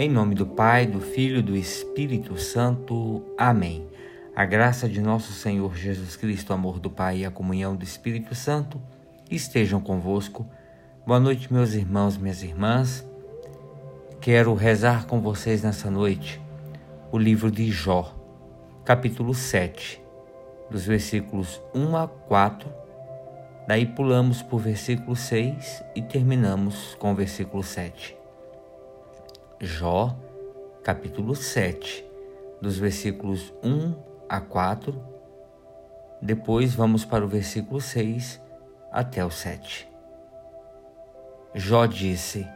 Em nome do Pai, do Filho e do Espírito Santo. Amém. A graça de nosso Senhor Jesus Cristo, o amor do Pai e a comunhão do Espírito Santo estejam convosco. Boa noite, meus irmãos, minhas irmãs. Quero rezar com vocês nessa noite o livro de Jó, capítulo 7, dos versículos 1 a 4. Daí pulamos para o versículo 6 e terminamos com o versículo 7. Jó, capítulo 7, dos versículos 1 a 4. Depois vamos para o versículo 6 até o 7. Jó disse: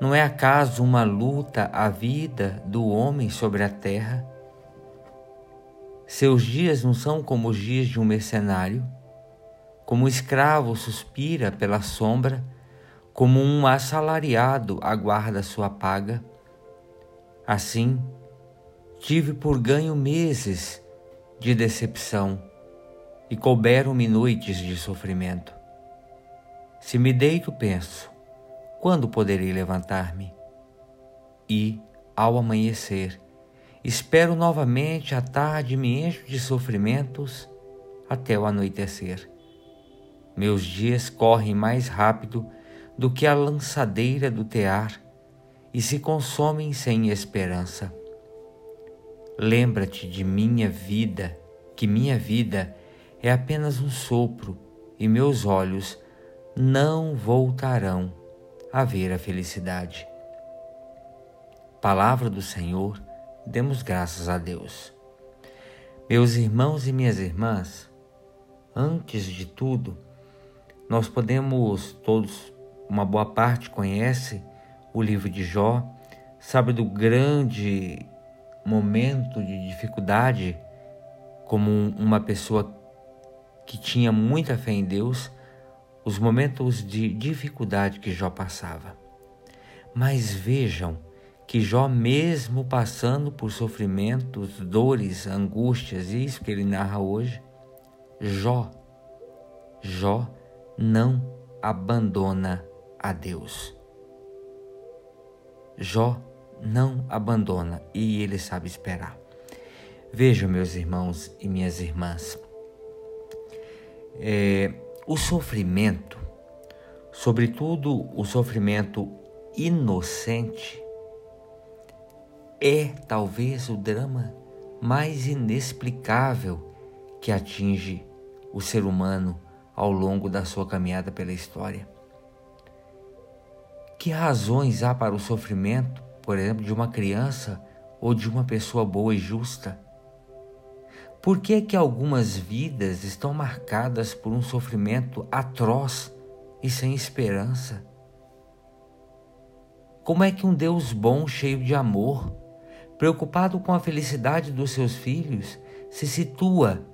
Não é acaso uma luta a vida do homem sobre a terra? Seus dias não são como os dias de um mercenário? Como um escravo suspira pela sombra, como um assalariado aguarda sua paga. Assim, tive por ganho meses de decepção e couberam-me noites de sofrimento. Se me deito, penso, quando poderei levantar-me? E, ao amanhecer, espero novamente a tarde me encho de sofrimentos até o anoitecer. Meus dias correm mais rápido do que a lançadeira do tear e se consomem sem esperança. Lembra-te de minha vida, que minha vida é apenas um sopro e meus olhos não voltarão a ver a felicidade. Palavra do Senhor, demos graças a Deus. Meus irmãos e minhas irmãs, antes de tudo, nós podemos todos uma boa parte conhece o livro de Jó, sabe do grande momento de dificuldade, como uma pessoa que tinha muita fé em Deus, os momentos de dificuldade que Jó passava. Mas vejam que Jó, mesmo passando por sofrimentos, dores, angústias, isso que ele narra hoje, Jó, Jó não abandona a Deus. Jó não abandona e ele sabe esperar. Vejam, meus irmãos e minhas irmãs, é, o sofrimento, sobretudo o sofrimento inocente, é talvez o drama mais inexplicável que atinge o ser humano ao longo da sua caminhada pela história. Que razões há para o sofrimento, por exemplo, de uma criança ou de uma pessoa boa e justa? Por que que algumas vidas estão marcadas por um sofrimento atroz e sem esperança? Como é que um Deus bom, cheio de amor, preocupado com a felicidade dos seus filhos, se situa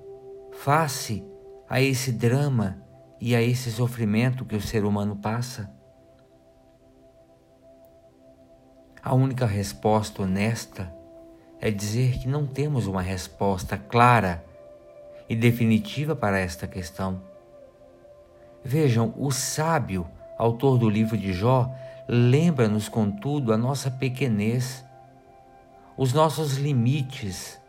face a esse drama e a esse sofrimento que o ser humano passa? A única resposta honesta é dizer que não temos uma resposta clara e definitiva para esta questão. Vejam, o sábio, autor do livro de Jó, lembra-nos, contudo, a nossa pequenez, os nossos limites,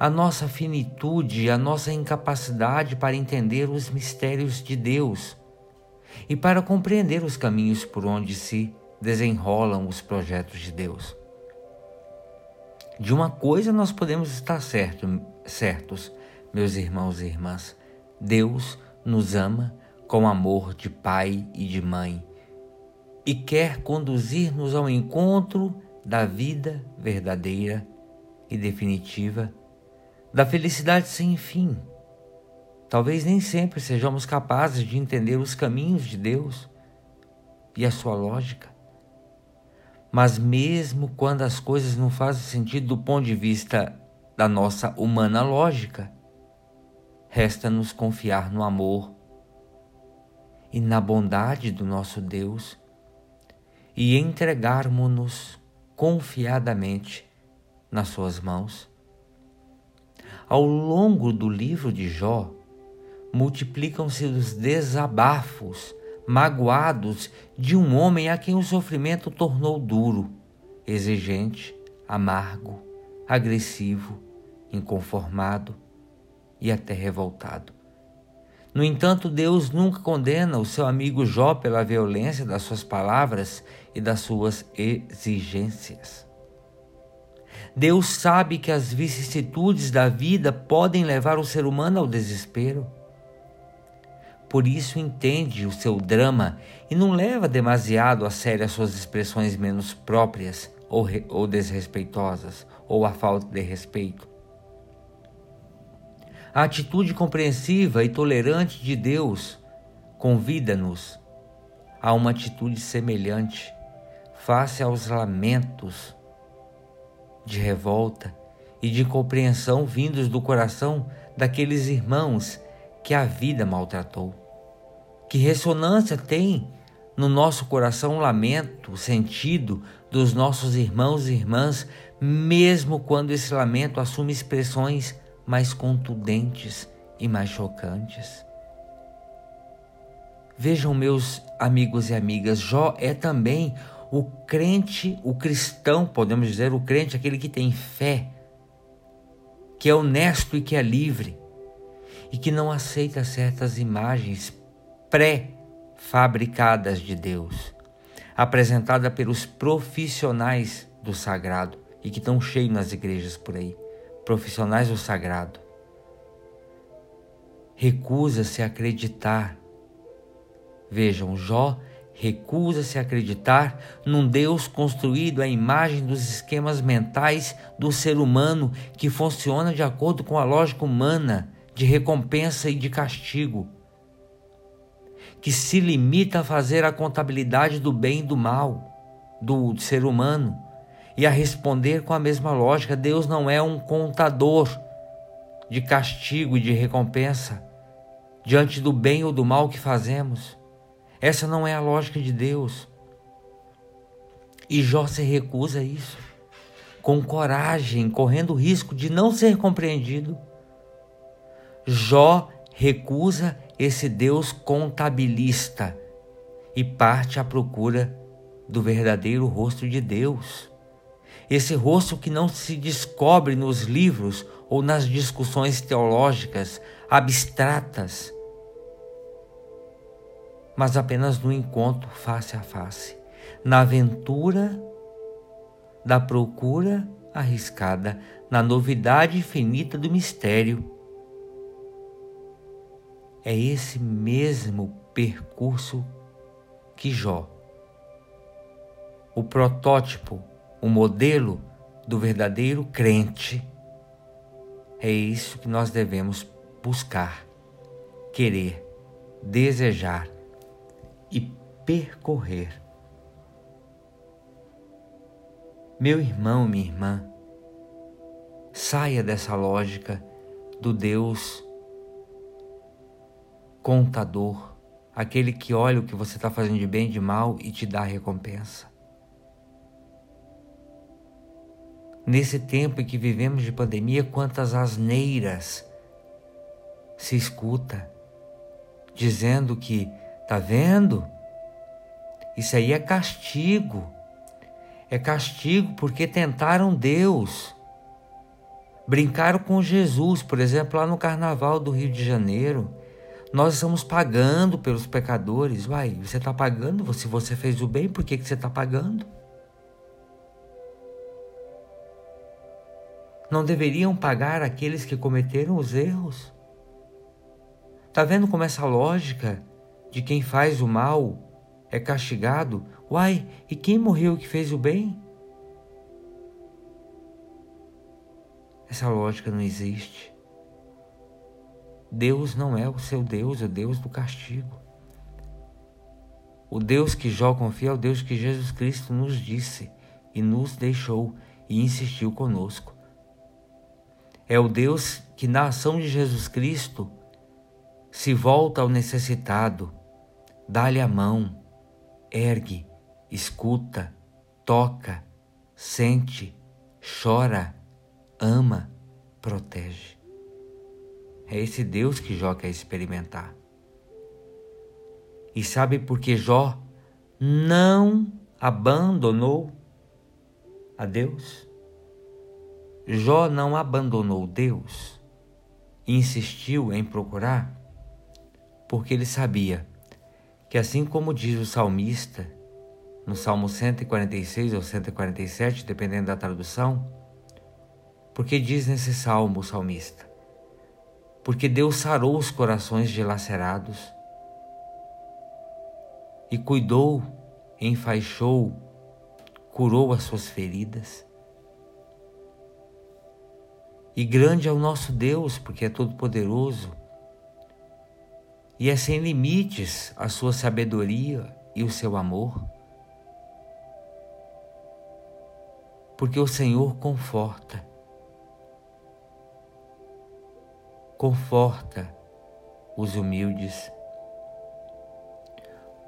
a nossa finitude, a nossa incapacidade para entender os mistérios de Deus e para compreender os caminhos por onde se desenrolam os projetos de Deus. De uma coisa nós podemos estar certo, certos, meus irmãos e irmãs: Deus nos ama com amor de pai e de mãe e quer conduzir-nos ao encontro da vida verdadeira e definitiva, da felicidade sem fim. Talvez nem sempre sejamos capazes de entender os caminhos de Deus e a sua lógica. Mas mesmo quando as coisas não fazem sentido do ponto de vista da nossa humana lógica, resta-nos confiar no amor e na bondade do nosso Deus e entregarmos-nos confiadamente nas suas mãos. Ao longo do livro de Jó, multiplicam-se os desabafos magoados de um homem a quem o sofrimento tornou duro, exigente, amargo, agressivo, inconformado e até revoltado. No entanto, Deus nunca condena o seu amigo Jó pela violência das suas palavras e das suas exigências. Deus sabe que as vicissitudes da vida podem levar o ser humano ao desespero. Por isso entende o seu drama e não leva demasiado a sério as suas expressões menos próprias ou, ou desrespeitosas, ou a falta de respeito. A atitude compreensiva e tolerante de Deus convida-nos a uma atitude semelhante face aos lamentos de revolta e de compreensão vindos do coração daqueles irmãos que a vida maltratou. Que ressonância tem no nosso coração o lamento, sentido dos nossos irmãos e irmãs, mesmo quando esse lamento assume expressões mais contundentes e mais chocantes. Vejam, meus amigos e amigas, Jó é também o crente, o cristão, podemos dizer, o crente, aquele que tem fé, que é honesto e que é livre, e que não aceita certas imagens pré-fabricadas de Deus, apresentada pelos profissionais do sagrado e que estão cheios nas igrejas por aí, profissionais do sagrado. Recusa-se a acreditar. Vejam, Jó recusa-se a acreditar num Deus construído à imagem dos esquemas mentais do ser humano que funciona de acordo com a lógica humana de recompensa e de castigo, que se limita a fazer a contabilidade do bem e do mal do ser humano e a responder com a mesma lógica. Deus não é um contador de castigo e de recompensa diante do bem ou do mal que fazemos. Essa não é a lógica de Deus. E Jó se recusa a isso, com coragem, correndo o risco de não ser compreendido. Jó recusa esse Deus contabilista e parte à procura do verdadeiro rosto de Deus. Esse rosto que não se descobre nos livros ou nas discussões teológicas abstratas mas apenas no encontro face a face, na aventura da procura arriscada, na novidade infinita do mistério. É esse mesmo percurso que Jó, o protótipo, o modelo do verdadeiro crente, é isso que nós devemos buscar, querer, desejar e percorrer. Meu irmão, minha irmã, saia dessa lógica do Deus contador, aquele que olha o que você está fazendo de bem e de mal e te dá recompensa. Nesse tempo em que vivemos de pandemia, quantas asneiras se escuta dizendo que Tá vendo? Isso aí é castigo. É castigo porque tentaram Deus. Brincaram com Jesus, por exemplo, lá no carnaval do Rio de Janeiro. Nós estamos pagando pelos pecadores. Uai, você está pagando? Se você fez o bem, por que, que você está pagando? Não deveriam pagar aqueles que cometeram os erros? Tá vendo como essa lógica de quem faz o mal é castigado, uai, e quem morreu que fez o bem? Essa lógica não existe. Deus não é o seu Deus, é o Deus do castigo. O Deus que Jó confia é o Deus que Jesus Cristo nos disse e nos deixou e insistiu conosco. É o Deus que, na ação de Jesus Cristo, se volta ao necessitado, Dá-lhe a mão, ergue, escuta, toca, sente, chora, ama, protege. É esse Deus que Jó quer experimentar. E sabe por que Jó não abandonou a Deus? Jó não abandonou Deus, insistiu em procurar, porque ele sabia que, assim como diz o salmista, no Salmo 146 ou 147, dependendo da tradução, porque diz nesse salmo o salmista: Porque Deus sarou os corações dilacerados e cuidou, enfaixou, curou as suas feridas. E grande é o nosso Deus, porque é todo-poderoso. E é sem limites a sua sabedoria e o seu amor. Porque o Senhor conforta. Conforta os humildes.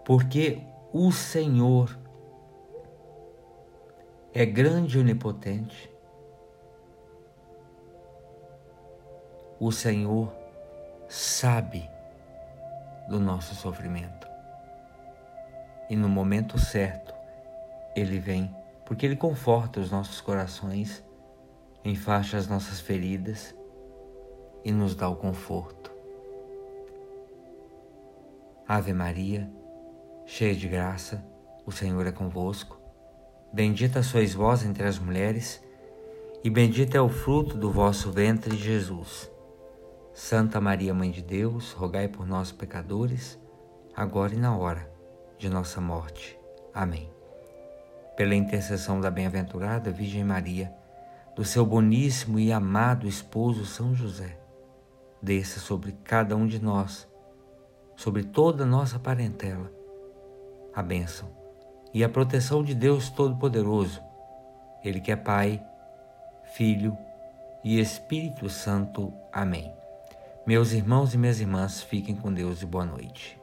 Porque o Senhor é grande e onipotente. O Senhor sabe do nosso sofrimento. E no momento certo, Ele vem, porque Ele conforta os nossos corações, enfaixa as nossas feridas e nos dá o conforto. Ave Maria, cheia de graça, o Senhor é convosco. Bendita sois vós entre as mulheres, e bendito é o fruto do vosso ventre, Jesus. Santa Maria, Mãe de Deus, rogai por nós, pecadores, agora e na hora de nossa morte. Amém. Pela intercessão da bem-aventurada Virgem Maria, do seu boníssimo e amado esposo São José, desça sobre cada um de nós, sobre toda a nossa parentela, a bênção e a proteção de Deus Todo-Poderoso, Ele que é Pai, Filho e Espírito Santo. Amém. Meus irmãos e minhas irmãs, fiquem com Deus e boa noite.